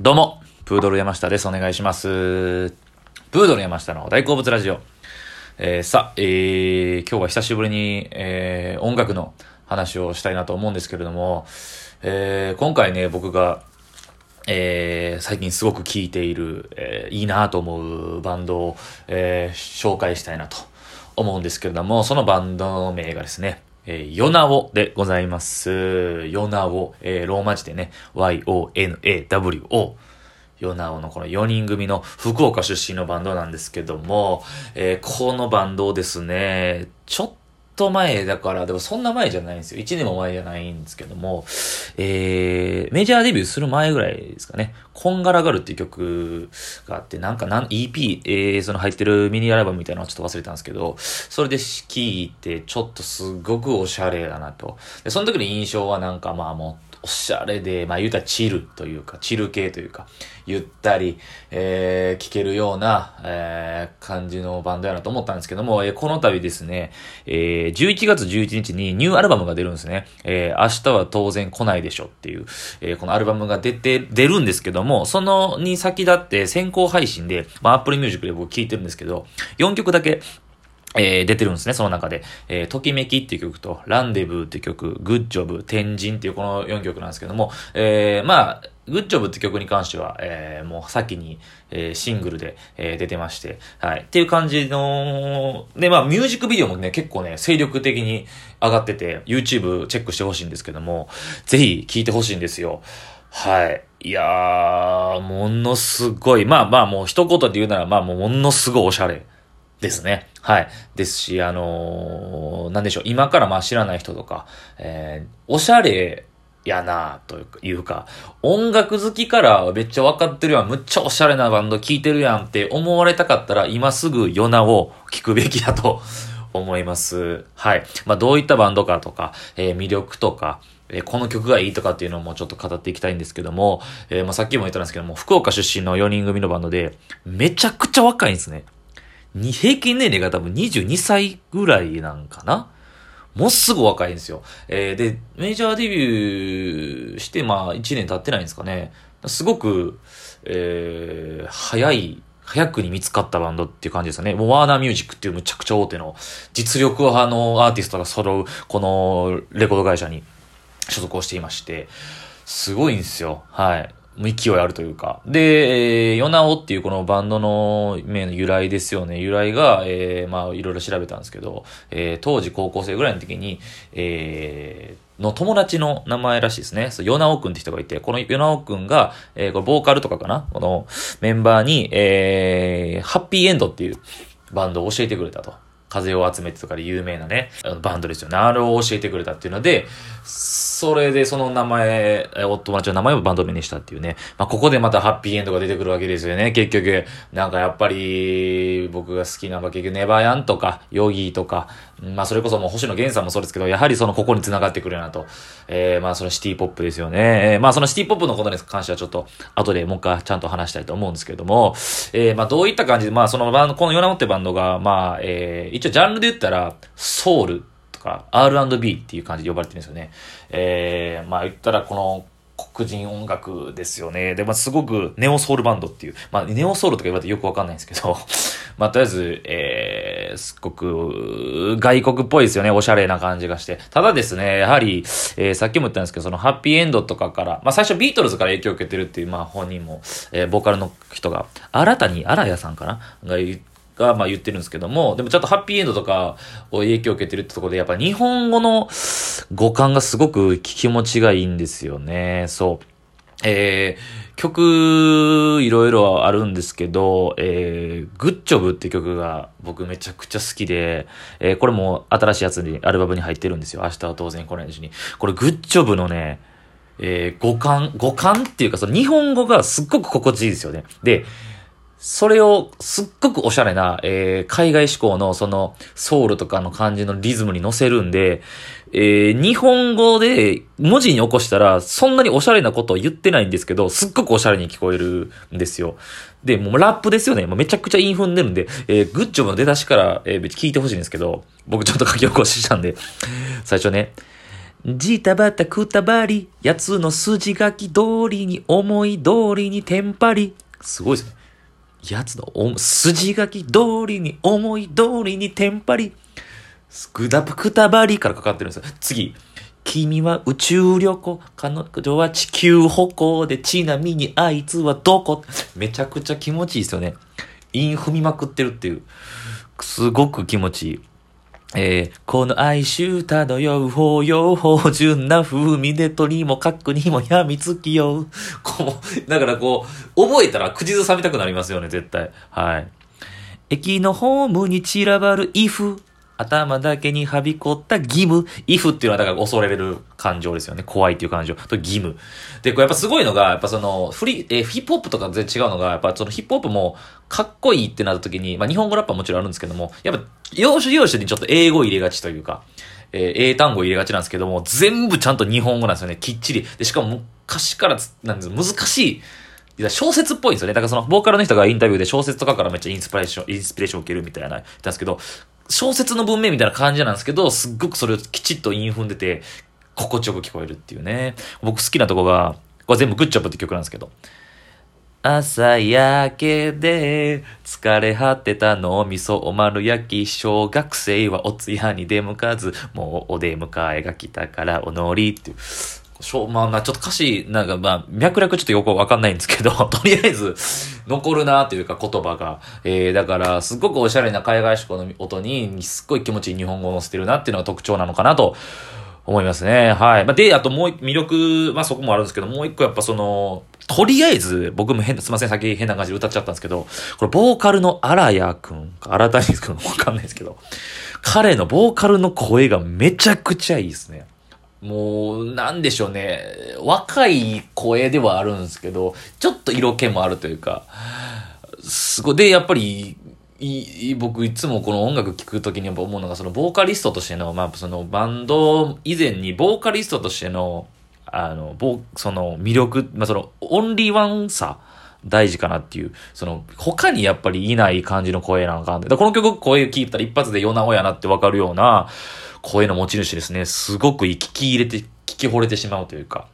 どうも、プードル山下です。お願いします。プードル山下の大好物ラジオ。えー、さ、えー、今日は久しぶりに、えー、音楽の話をしたいなと思うんですけれども、えー、今回ね、僕が、えー、最近すごく聴いている、えー、いいなと思うバンドを、えー、紹介したいなと思うんですけれども、そのバンド名がですね、えー、ヨナオでございます。ヨナオ、えー、ローマ字でね、Y-O-N-A-W-O。ヨナオのこの4人組の福岡出身のバンドなんですけども、えー、このバンドをですね、ちょっと前だから、でもそんな前じゃないんですよ。1年も前じゃないんですけども、えー、メジャーデビューする前ぐらいですかね、こんがらがるっていう曲があって、なんかなん EP、えー、その入ってるミニアルバムみたいなのをちょっと忘れたんですけど、それで聴いて、ちょっとすごくおしゃれだなと。で、その時の印象はなんかまあもう、おしゃれで、まあ言うたらチルというか、チル系というか、ゆったり、えー、聴けるような、えー、感じのバンドやなと思ったんですけども、えー、この度ですね、えー、11月11日にニューアルバムが出るんですね。えー、明日は当然来ないでしょっていう、えー、このアルバムが出て、出るんですけども、そのに先立って先行配信で、まあ Apple Music で僕聴いてるんですけど、4曲だけ、えー、出てるんですね、その中で。えー、ときめきっていう曲と、ランデブーっていう曲、グッジョブ、天神っていうこの4曲なんですけども、えー、まあ、グッジョブって曲に関しては、えー、もう先に、えー、シングルで、えー、出てまして、はい。っていう感じの、で、まあ、ミュージックビデオもね、結構ね、精力的に上がってて、YouTube チェックしてほしいんですけども、ぜひ聴いてほしいんですよ。はい。いやー、ものすごい、まあまあもう一言で言うなら、まあもうものすごいおしゃれ。ですね。はい。ですし、あのー、なんでしょう、今からまあ知らない人とか、えー、おしゃれやなというか、音楽好きからめっちゃ分かってるやん、むっちゃおしゃれなバンド聴いてるやんって思われたかったら、今すぐヨナを聴くべきだと思います。はい。まあ、どういったバンドかとか、えー、魅力とか、えー、この曲がいいとかっていうのもちょっと語っていきたいんですけども、えー、まあ、さっきも言ったんですけども、福岡出身の4人組のバンドで、めちゃくちゃ若いんですね。平均年齢が多分22歳ぐらいなんかなもうすぐ若いんですよ。えー、で、メジャーデビューして、まあ、1年経ってないんですかね。すごく、えー、早い、早くに見つかったバンドっていう感じですよね。もうワーナーミュージックっていうむちゃくちゃ大手の実力派のアーティストが揃う、このレコード会社に所属をしていまして、すごいんですよ。はい。勢いあるというか。で、えー、ヨナオっていうこのバンドの名の由来ですよね。由来が、えー、まあ、いろいろ調べたんですけど、えー、当時高校生ぐらいの時に、えー、の友達の名前らしいですね。そう、ヨナオくんって人がいて、このヨナオくんが、えー、これボーカルとかかな？このメンバーに、えー、ハッピーエンドっていうバンドを教えてくれたと。風を集めてとかで有名なね、バンドですよね。あれを教えてくれたっていうので、それでその名前、お友達の名前をバンド名にしたっていうね。まあ、ここでまたハッピーエンドが出てくるわけですよね。結局、なんかやっぱり、僕が好きなのは結局ネバヤンとか、ヨギーとか、まあ、それこそもう星野源さんもそうですけど、やはりそのここに繋がってくるなと。えー、まあ、そのシティポップですよね。えー、まあ、そのシティポップのことに関してはちょっと、後でもう一回ちゃんと話したいと思うんですけども、えー、まあ、どういった感じで、まあ、そのバンド、このヨナモってバンドが、まあ、えー、一応ジャンルで言ったら、ソウルとか R&B っていう感じで呼ばれてるんですよね。えー、まあ言ったらこの黒人音楽ですよね。で、まあ、すごくネオソウルバンドっていう、まあ、ネオソウルとか言われてよくわかんないんですけど、まあ、とりあえず、えー、すっごく、外国っぽいですよね。おしゃれな感じがして。ただですね、やはり、えー、さっきも言ったんですけど、そのハッピーエンドとかから、まあ、最初ビートルズから影響を受けてるっていう、まあ、本人も、えー、ボーカルの人が、新たに、荒谷さんかな？が言って、が、まあ言ってるんですけども、でもちょっとハッピーエンドとかを影響を受けてるってとこで、やっぱ日本語の語感がすごく気持ちがいいんですよね。そう。えー、曲、いろいろあるんですけど、えー、グッジョブって曲が僕めちゃくちゃ好きで、えー、これも新しいやつに、アルバムに入ってるんですよ。明日は当然来ないしに。これグッジョブのね、えー、語感、語感っていうか、その日本語がすっごく心地いいですよね。で、それをすっごくおしゃれな、えー、海外志向のそのソウルとかの感じのリズムに乗せるんで、えー、日本語で文字に起こしたらそんなにおしゃれなことを言ってないんですけど、すっごくおしゃれに聞こえるんですよ。で、もうラップですよね。もうめちゃくちゃインフンでるんで、えー、グッジョブの出だしから、えー、聞いてほしいんですけど、僕ちょっと書き起こししたんで、最初ね、ジタバタクタバリ、やつの筋書き通りに思い通りにテンパリ。すごいですね。やつの筋書き通りに思い通りにテンパり。スクダプクタバリからかかってるんですよ。次。君は宇宙旅行。彼女は地球歩行で、ちなみにあいつはどこ？めちゃくちゃ気持ちいいですよね。イン踏みまくってるっていう。すごく気持ちいい。えー、この哀愁漂う法要芳醇な風味で鳥も角にもやみつきよ。こう、だからこう、覚えたら口ずさみたくなりますよね、絶対。はい。駅のホームに散らばるイフ。頭だけにはびこった義務。if っていうのはだから恐れる感情ですよね。怖いっていう感情。と義務。で、これやっぱすごいのが、やっぱその、フリ、え、ヒップホップとか全然違うのが、やっぱそのヒップホップもかっこいいってなった時に、まあ日本語ラッパーもちろんあるんですけども、やっぱ要所要所にちょっと英語入れがちというか、えー、英単語入れがちなんですけども、全部ちゃんと日本語なんですよね。きっちり。で、しかも昔から、なんです難しい。小説っぽいんですよね。だからその、ボーカルの人がインタビューで小説とかからめっちゃインスピレーション、インスピレーションを受けるみたいな言ったんですけど、小説の文面みたいな感じなんですけど、すっごくそれをきちっと韻踏んでて、心地よく聞こえるっていうね。僕好きなとこが、これ全部グッチョブって曲なんですけど。朝焼けで疲れ果てたのみそお丸焼き小学生はお通夜に出向かずもうお出迎えが来たからお乗りっていうしょまあ、ちょっと歌詞、なんかまあ、脈絡ちょっとよくわかんないんですけど、とりあえず、残るなというか言葉が。えー、だから、すっごくおしゃれな海外志向の音に、すっごい気持ちいい日本語を載せてるなっていうのが特徴なのかなと思いますね。はい。まあ、で、あともう魅力、まあそこもあるんですけど、もう一個やっぱその、とりあえず、僕も変すいません、先変な感じで歌っちゃったんですけど、これボーカルの荒谷くん、荒谷くんわかんないですけど、彼のボーカルの声がめちゃくちゃいいですね。もう、なんでしょうね。若い声ではあるんですけど、ちょっと色気もあるというか、すごい。で、やっぱり、い僕いつもこの音楽聴くときにやっぱ思うのが、そのボーカリストとしての、まあそのバンド以前にボーカリストとしての、あの、ボその魅力、まあそのオンリーワンさ、大事かなっていう、その、他にやっぱりいない感じの声なんかあんで、この曲声聞いたら一発でヨナオやなってわかるような、声の持ち主ですね。すごく聞き入れて、聞き惚れてしまうというか、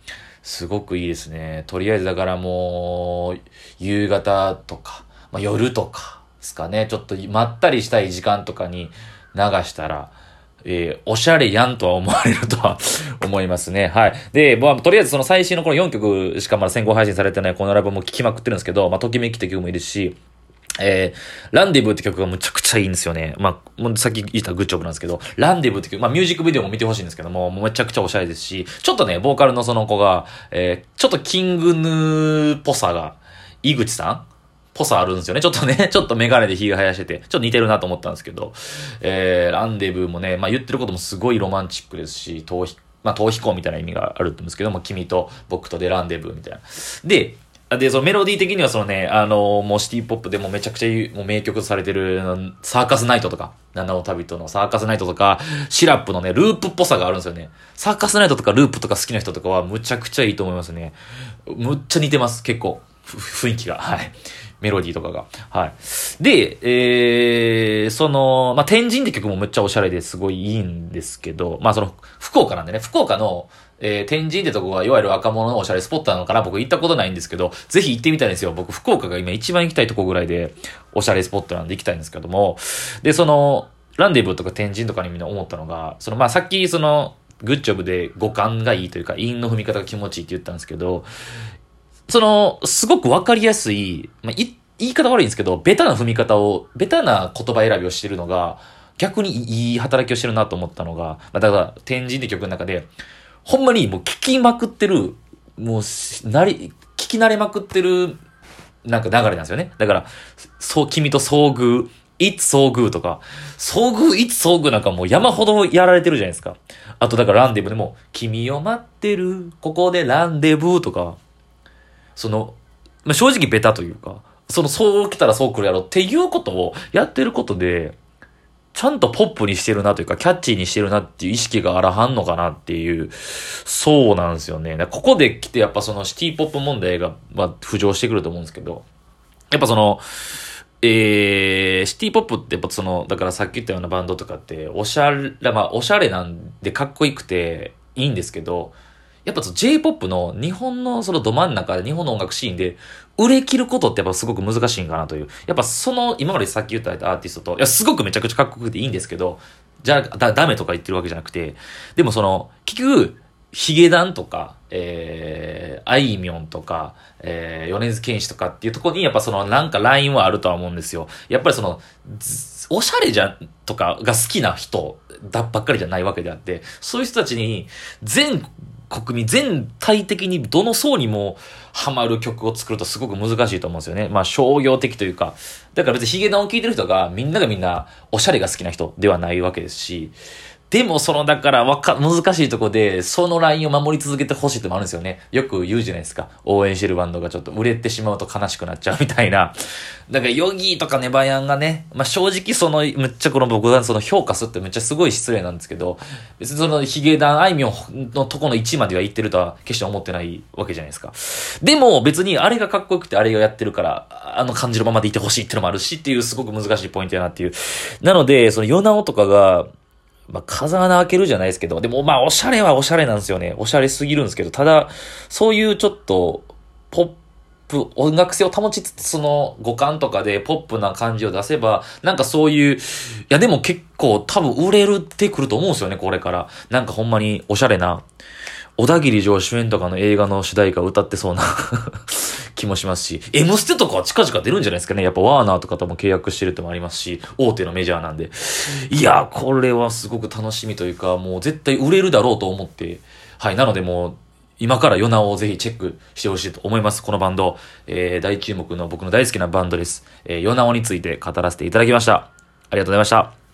すごくいいですね。とりあえずだからもう、夕方とか、まあ、夜とかですかね。ちょっとまったりしたい時間とかに流したら、えー、おしゃれやんとは思われるとは思いますね。はい。で、まあ、とりあえずその最新のこの4曲しかまだ先行配信されてないこのライブも聴きまくってるんですけど、まあ、ときめきって曲もいるし、えー、ランディブって曲がむちゃくちゃいいんですよね。まあ、もうさっき言ったグッジョブなんですけど、ランディブって曲、まあミュージックビデオも見てほしいんですけども、もうめちゃくちゃおしゃれですし、ちょっとね、ボーカルのその子が、えー、ちょっとキングヌーっぽさが、井口さんぽさあるんですよね。ちょっとね、ちょっとメガネで火が生やしてて、ちょっと似てるなと思ったんですけど、えー、ランデブーもね、まあ言ってることもすごいロマンチックですし、逃避、まあ逃避行みたいな意味があるんですけども、君と僕とでランデブーみたいな。で、で、そのメロディー的にはそのね、あの、もうシティポップでもめちゃくちゃもう名曲されてる、サーカスナイトとか、七尾旅人のサーカスナイトとか、シラップのね、ループっぽさがあるんですよね。サーカスナイトとかループとか好きな人とかはむちゃくちゃいいと思いますね。むっちゃ似てます、結構。雰囲気が。はい。メロディーとかが。はい。で、えー、その、まあ、天神って曲もむっちゃおしゃれですごいいいんですけど、まあ、その、福岡なんでね、福岡の、えー、天神ってとこが、いわゆる若者のおしゃれスポットなのかな？僕行ったことないんですけど、ぜひ行ってみたいんですよ。僕、福岡が今一番行きたいとこぐらいで、おしゃれスポットなんで行きたいんですけども、で、その、ランデブーとか天神とかにみんな思ったのが、その、まあ、さっき、その、グッジョブで五感がいいというか、韻の踏み方が気持ちいいって言ったんですけど、その、すごくわかりやすい、まあ、い、言い方悪いんですけど、ベタな踏み方を、ベタな言葉選びをしてるのが、逆にいい働きをしてるなと思ったのが、まあ、だから、天神って曲の中で、ほんまにもう聞きまくってる、もう、なり、聞き慣れまくってる、なんか流れなんですよね。だから、そう、君と遭遇、いつ遭遇とか、遭遇、いつ遭遇なんかもう山ほどやられてるじゃないですか。あとだからランデブーでも、君を待ってる、ここでランデブーとか、その、まあ、正直ベタというか、その、そう来たらそう来るやろっていうことをやってることで、ちゃんとポップにしてるなというか、キャッチーにしてるなっていう意識があらはんのかなっていう、そうなんですよね。ここで来てやっぱそのシティポップ問題が、まあ、浮上してくると思うんですけど、やっぱその、えー、シティポップってやっぱその、だからさっき言ったようなバンドとかって、おしゃれ、まあ、おしゃれなんでかっこよくて、いいんですけど、やっぱ J-POP の日本のそのど真ん中で日本の音楽シーンで売れ切ることってやっぱすごく難しいんかなという。やっぱその今までさっき言ったアーティストと、いやすごくめちゃくちゃかっこよくていいんですけど、じゃあだダメとか言ってるわけじゃなくて、でもその結局、ヒゲダンとか、えー、あいみょんとか、えー、米津玄師とかっていうところに、やっぱそのなんかラインはあるとは思うんですよ。やっぱりその、おしゃれじゃ、とかが好きな人だばっかりじゃないわけであって、そういう人たちに全国民全体的にどの層にもハマる曲を作るとすごく難しいと思うんですよね。まあ商業的というか。だから別にヒゲダンを聴いてる人がみんながみんなおしゃれが好きな人ではないわけですし、でも、その、だから、わか、難しいとこで、そのラインを守り続けてほしいってもあるんですよね。よく言うじゃないですか。応援してるバンドがちょっと売れてしまうと悲しくなっちゃうみたいな。だから、ヨギーとかネバヤンがね、まあ、正直その、めっちゃこの僕がその評価するってめっちゃすごい失礼なんですけど、別にその、ヒゲダン、あいみょんのとこの1までは言ってるとは決して思ってないわけじゃないですか。でも、別にあれがかっこよくてあれがやってるから、あの感じのままでいてほしいってのもあるしっていうすごく難しいポイントやなっていう。なので、その、ヨナオとかが、まあ、風穴開けるじゃないですけど、でもまあ、おしゃれはおしゃれなんですよね。おしゃれすぎるんですけど、ただ、そういうちょっと、ポップ、音楽性を保ちつつ、その五感とかでポップな感じを出せば、なんかそういう、いやでも結構多分売れるってくると思うんですよね、これから。なんかほんまにおしゃれな、小田切城主演とかの映画の主題歌歌ってそうな 気もしますし、M ステとかは近々出るんじゃないですかね。やっぱワーナーとかとも契約してるってもありますし、大手のメジャーなんで。いや、これはすごく楽しみというか、もう絶対売れるだろうと思って、はい、なのでもう、今からヨナをぜひチェックしてほしいと思います。このバンド、えー、大注目の僕の大好きなバンドです。えー、ヨナオについて語らせていただきました。ありがとうございました。